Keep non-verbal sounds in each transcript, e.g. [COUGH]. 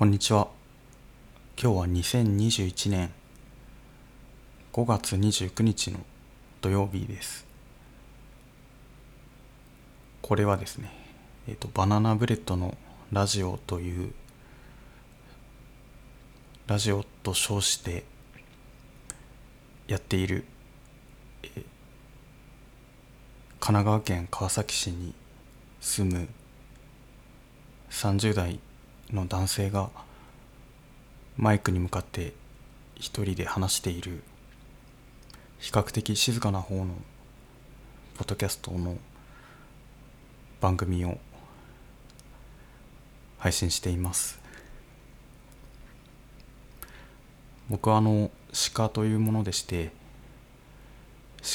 こんにちは。今日は2021年5月29日の土曜日です。これはですねえっ、とバナナブレッドのラジオというラジオと称してやっている、えー神奈川県川崎市に住む30代の男性がマイクに向かって一人で話している比較的静かな方のポッドキャストの番組を配信しています。僕はあの鹿というものでして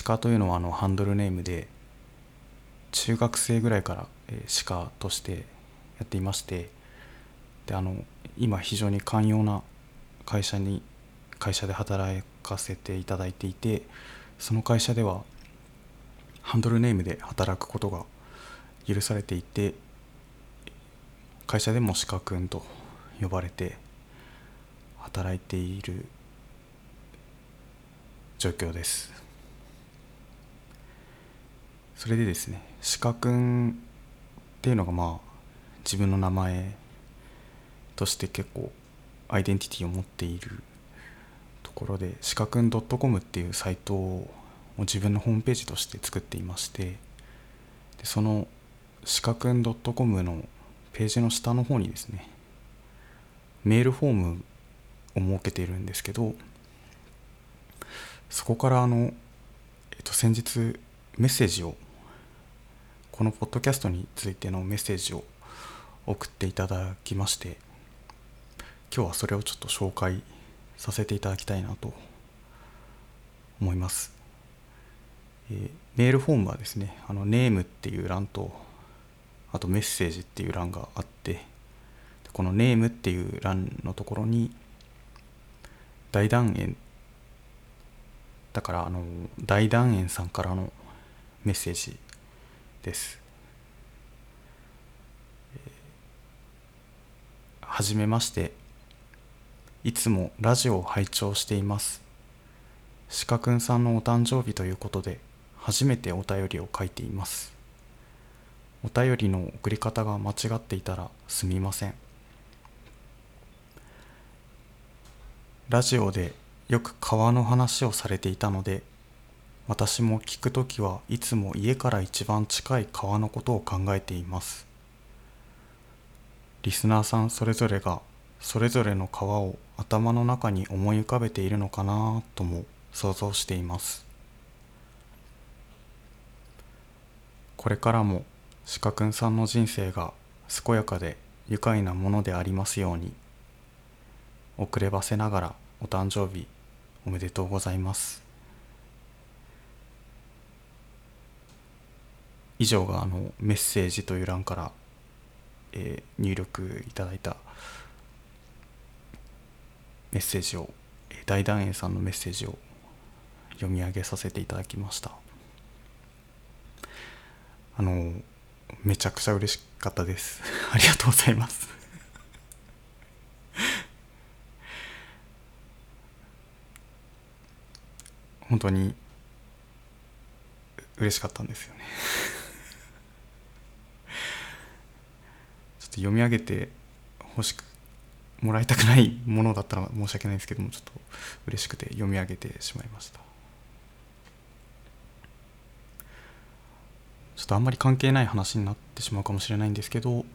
鹿というのはあのハンドルネームで中学生ぐらいから、えー、歯科としてやっていましてであの今非常に寛容な会社に会社で働かせていただいていてその会社ではハンドルネームで働くことが許されていて会社でも鹿くんと呼ばれて働いている状況です。それでですね鹿くんっていうのがまあ自分の名前として結構アイデンティティを持っているところで鹿くん .com っていうサイトを自分のホームページとして作っていましてでその鹿くん .com のページの下の方にですねメールフォームを設けているんですけどそこからあの、えっと、先日メッセージをこのポッドキャストについてのメッセージを送っていただきまして今日はそれをちょっと紹介させていただきたいなと思います、えー、メールフォームはですねあのネームっていう欄とあとメッセージっていう欄があってこのネームっていう欄のところに大団円だからあの大団円さんからのメッセージです。はじめまして。いつもラジオを拝聴しています。鹿くんさんのお誕生日ということで初めてお便りを書いています。お便りの送り方が間違っていたらすみません。ラジオでよく川の話をされていたので私も聞くときはいつも家から一番近い川のことを考えています。リスナーさんそれぞれがそれぞれの川を頭の中に思い浮かべているのかなとも想像しています。これからも鹿くんさんの人生が健やかで愉快なものでありますように遅ればせながらお誕生日おめでとうございます。以上があのメッセージという欄から、えー、入力いただいたメッセージを大団円さんのメッセージを読み上げさせていただきました。あのめちゃくちゃ嬉しかったです。[LAUGHS] ありがとうございます。[LAUGHS] 本当に嬉しかったんですよね。[LAUGHS] ちょっと読み上げて欲しくもらいたくないものだったら申し訳ないですけどもちょっと嬉しくて読み上げてしまいました。ちょっとあんまり関係ない話になってしまうかもしれないんですけど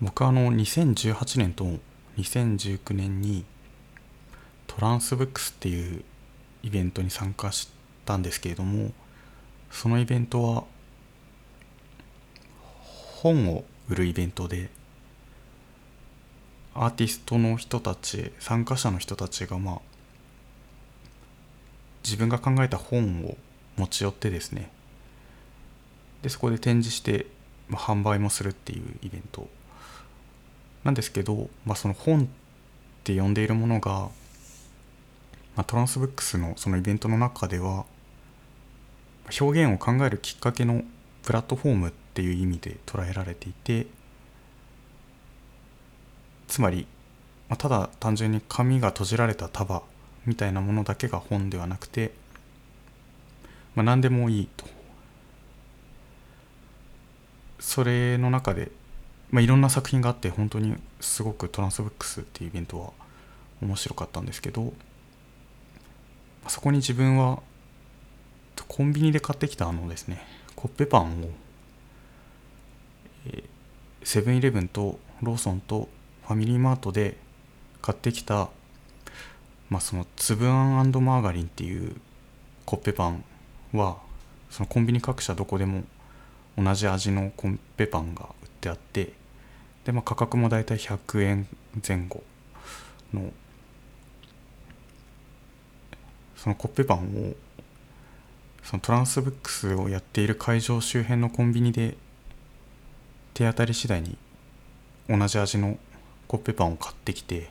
僕はあの2018年と2019年にトランスブックスっていうイベントに参加したんですけれどもそのイベントは本を売るイベントでアーティストの人たち参加者の人たちがまあ自分が考えた本を持ち寄ってですねでそこで展示して、まあ、販売もするっていうイベント。なんですけど、まあ、その本って呼んでいるものが、まあ、トランスブックスのそのイベントの中では表現を考えるきっかけのプラットフォームっていう意味で捉えられていてつまり、まあ、ただ単純に紙が閉じられた束みたいなものだけが本ではなくて、まあ、何でもいいと。それの中で、まあ、いろんな作品があって本当にすごくトランスブックスっていうイベントは面白かったんですけどそこに自分はコンビニで買ってきたあのですねコッペパンをセブンイレブンとローソンとファミリーマートで買ってきたまあその粒あんマーガリンっていうコッペパンはそのコンビニ各社どこでも同じ味のコッペパンが売ってあってで、まあ、価格もだいたい100円前後のそのコッペパンをそのトランスブックスをやっている会場周辺のコンビニで手当たり次第に同じ味のコッペパンを買ってきて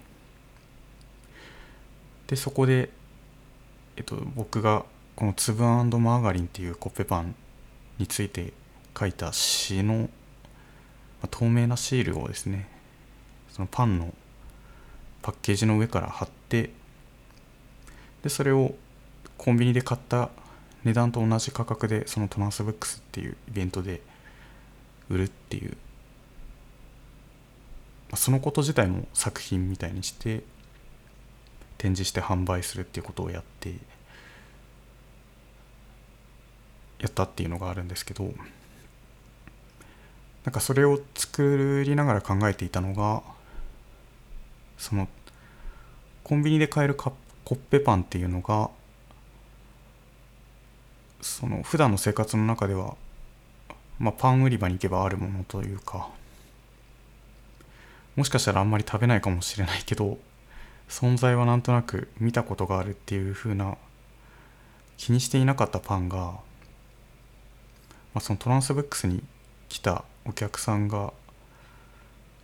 でそこで、えっと、僕がこの粒あんマーガリンっていうコッペパンについて書いた詩の、まあ、透明なシールをですねそのパンのパッケージの上から貼ってでそれをコンビニで買った値段と同じ価格でそのトランスブックスっていうイベントで売るっていう。そのこと自体も作品みたいにして展示して販売するっていうことをやってやったっていうのがあるんですけどなんかそれを作りながら考えていたのがそのコンビニで買えるコッペパンっていうのがその普段の生活の中では、まあ、パン売り場に行けばあるものというかもしかしたらあんまり食べないかもしれないけど存在はなんとなく見たことがあるっていう風な気にしていなかったパンが、まあ、そのトランスブックスに来たお客さんが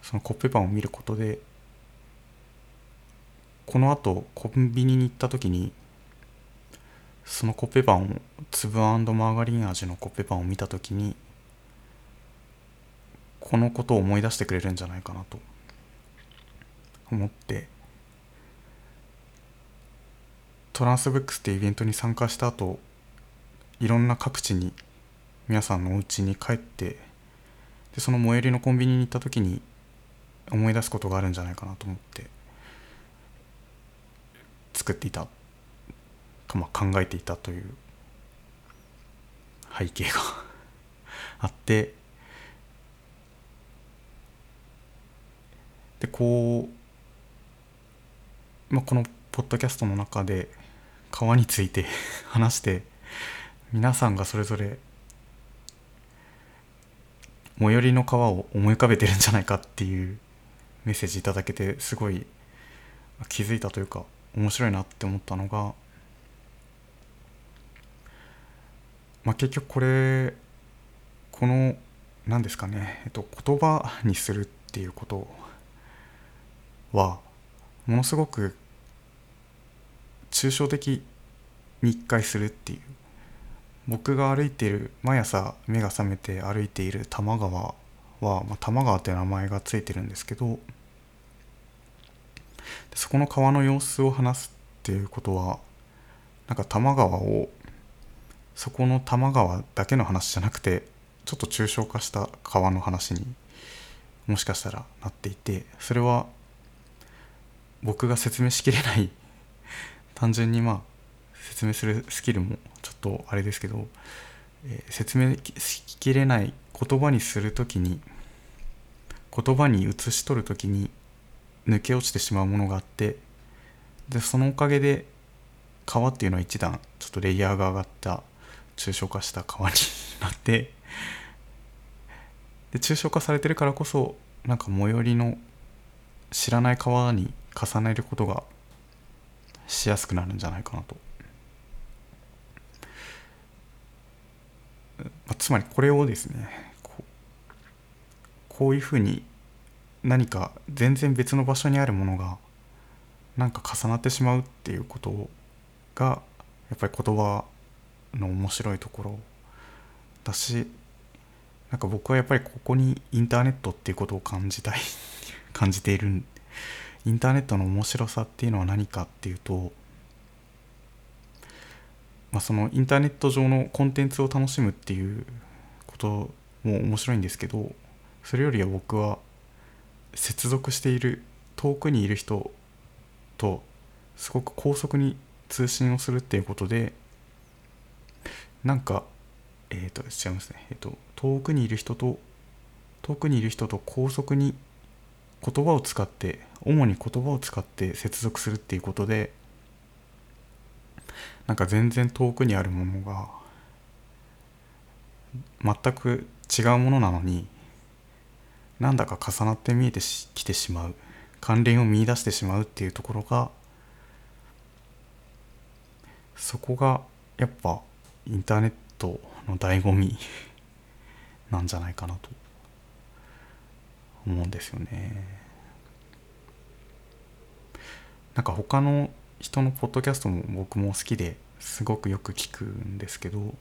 そのコッペパンを見ることでこのあとコンビニに行った時にそのコッペパンを粒マーガリン味のコッペパンを見た時にこのことを思い出してくれるんじゃないかなと思って。トランスブックスっていうイベントに参加した後いろんな各地に皆さんのお家に帰ってでその最寄りのコンビニに行った時に思い出すことがあるんじゃないかなと思って作っていたかまあ、考えていたという背景が [LAUGHS] あってでこう、まあ、このポッドキャストの中で川について [LAUGHS] 話して皆さんがそれぞれ最寄りの川を思い浮かべてるんじゃないかっていうメッセージいただけてすごい気づいたというか面白いなって思ったのがまあ、結局これこの何ですかね、えっと、言葉にするっていうことはものすごく抽象的に一回するっていう。僕が歩いている毎朝目が覚めて歩いている多摩川は、まあ、多摩川という名前がついてるんですけどそこの川の様子を話すっていうことはなんか多摩川をそこの多摩川だけの話じゃなくてちょっと抽象化した川の話にもしかしたらなっていてそれは僕が説明しきれない。[LAUGHS] 単純にまあ説明するスキルもちょっとあれですけど、えー、説明しきれない言葉にする時に言葉に移し取る時に抜け落ちてしまうものがあってでそのおかげで川っていうのは一段ちょっとレイヤーが上がった抽象化した川になってで抽象化されてるからこそなんか最寄りの知らない川に重ねることがしやすくなるんじゃないかなと、ま、つまりこれをですねこうこういうふうに何か全然別の場所にあるものがなんか重なってしまうっていうことがやっぱり言葉の面白いところだしなんか僕はやっぱりここにインターネットっていうことを感じたい感じているインターネットの面白さっていうのは何かっていうと、まあ、そのインターネット上のコンテンツを楽しむっていうことも面白いんですけどそれよりは僕は接続している遠くにいる人とすごく高速に通信をするっていうことでなんかえっ、ー、と違いますね。えっ、ー、と遠くにいる人と遠くにいる人と高速に言葉を使って主に言葉を使って接続するっていうことでなんか全然遠くにあるものが全く違うものなのになんだか重なって見えてきてしまう関連を見いだしてしまうっていうところがそこがやっぱインターネットの醍醐味なんじゃないかなと。思うんですよね。なんか他の人のポッドキャストも僕も好きですごくよく聞くんですけど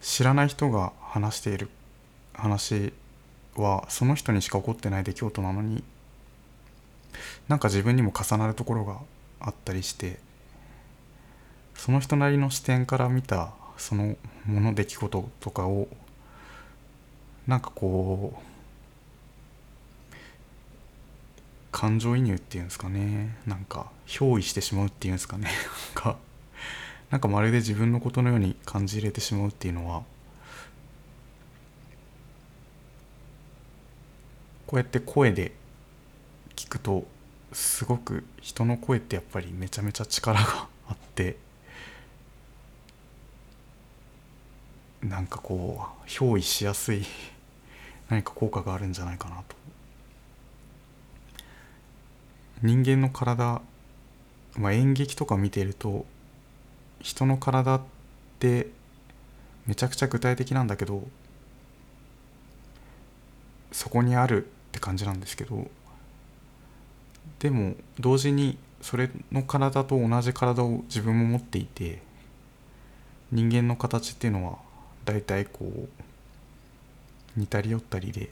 知らない人が話している話はその人にしか起こってない出来事なのになんか自分にも重なるところがあったりしてその人なりの視点から見たそのもの出来事とかをなんかこう感情移入っていうんですかね。なんか憑依してしまうっていうんですかね。なんかまるで自分のことのように感じ入れてしまうっていうのはこうやって声で聞くとすごく人の声ってやっぱりめちゃめちゃ力があってなんかこう憑依しやすい何か効果があるんじゃないかなと。人間の体、まあ、演劇とか見てると人の体ってめちゃくちゃ具体的なんだけどそこにあるって感じなんですけどでも同時にそれの体と同じ体を自分も持っていて人間の形っていうのは大体こう似たり寄ったりで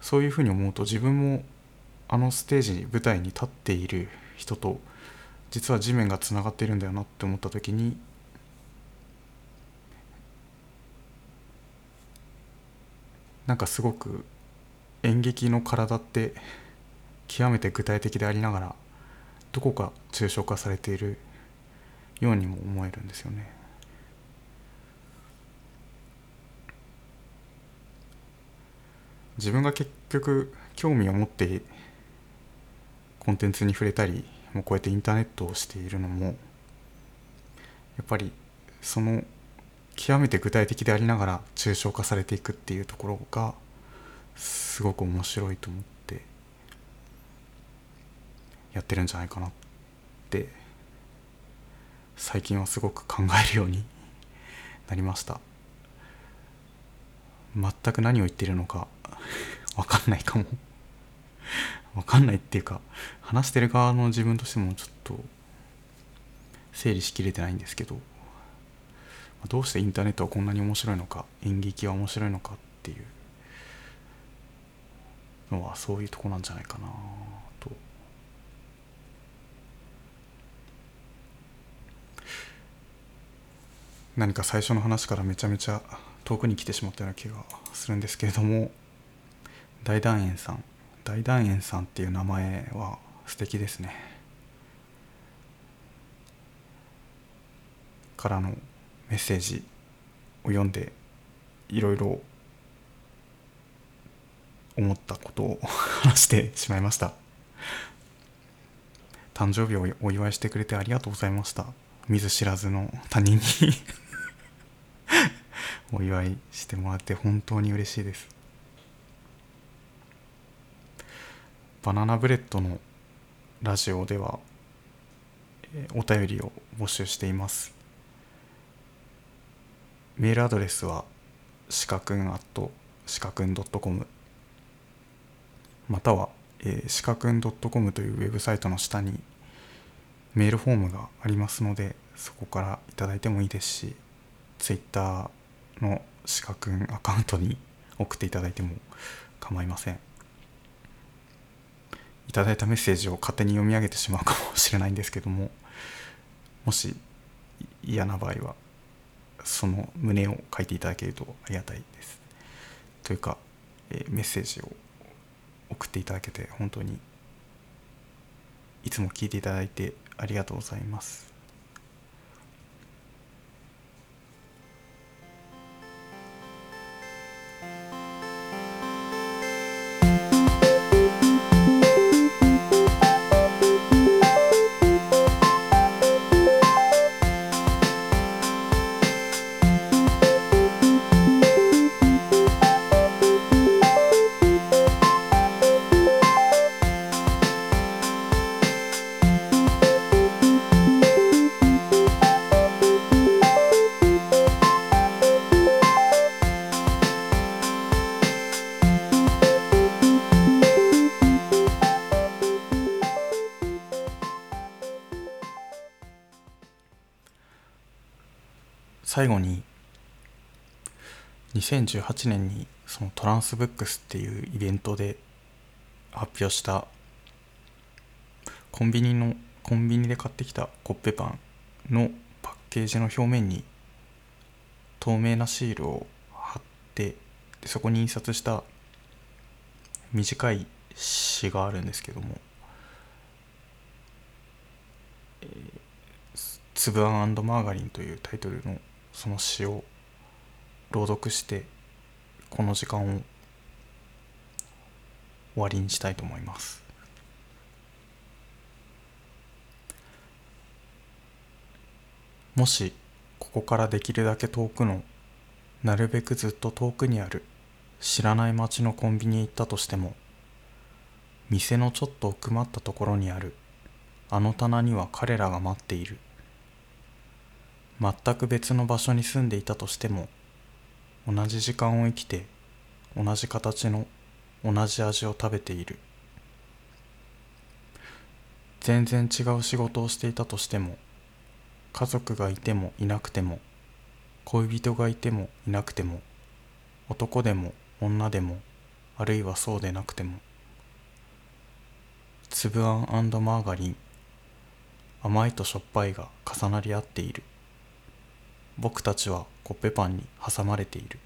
そういうふうに思うと自分もあのステージに舞台に立っている人と実は地面がつながっているんだよなって思った時になんかすごく演劇の体って極めて具体的でありながらどこか抽象化されているようにも思えるんですよね。自分が結局興味を持ってコンテンツに触れたりもうこうやってインターネットをしているのもやっぱりその極めて具体的でありながら抽象化されていくっていうところがすごく面白いと思ってやってるんじゃないかなって最近はすごく考えるようになりました。全く何を言ってるのか分かんないかも。分かんないっていうか話してる側の自分としてもちょっと整理しきれてないんですけどどうしてインターネットはこんなに面白いのか演劇は面白いのかっていうのはそういうとこなんじゃないかなと。何か最初の話からめちゃめちゃ遠くに来てしまったような気がするんですけれども。大団円さん。大団円さんっていう名前は素敵ですね。からのメッセージを読んでいろいろ思ったことを話してしまいました。誕生日をお祝いしてくれてありがとうございました。見ず知らずの他人に [LAUGHS] お祝いしてもらって本当に嬉しいです。バナナブレッドのラジオではえお便りを募集しています。メールアドレスはしかくん at しかくん .com または、えー、しかくん .com というウェブサイトの下にメールフォームがありますのでそこからいただいてもいいですし Twitter のしかくんアカウントに送っていただいても構いません。ただいたメッセージを勝手に読み上げてしまうかもしれないんですけどももし嫌な場合はその胸を書いていただけるとありがたいです。というか、えメッセージを送っていただけて本当にいつも聞いていただいてありがとうございます。最後に2018年にそのトランスブックスっていうイベントで発表したコンビニのコンビニで買ってきたコッペパンのパッケージの表面に透明なシールを貼ってそこに印刷した短い詩があるんですけども「えー、つぶあんマーガリン」というタイトルのその詩を朗読してこの時間を終わりにしたいと思います。もしここからできるだけ遠くのなるべくずっと遠くにある知らない町のコンビニへ行ったとしても店のちょっと奥まったところにあるあの棚には彼らが待っている。全く別の場所に住んでいたとしても同じ時間を生きて同じ形の同じ味を食べている。全然違う仕事をしていたとしても家族がいてもいなくても恋人がいてもいなくても男でも女でもあるいはそうでなくても粒あんマーガリン甘いとしょっぱいが重なり合っている。僕たちはコッペパンに挟まれている。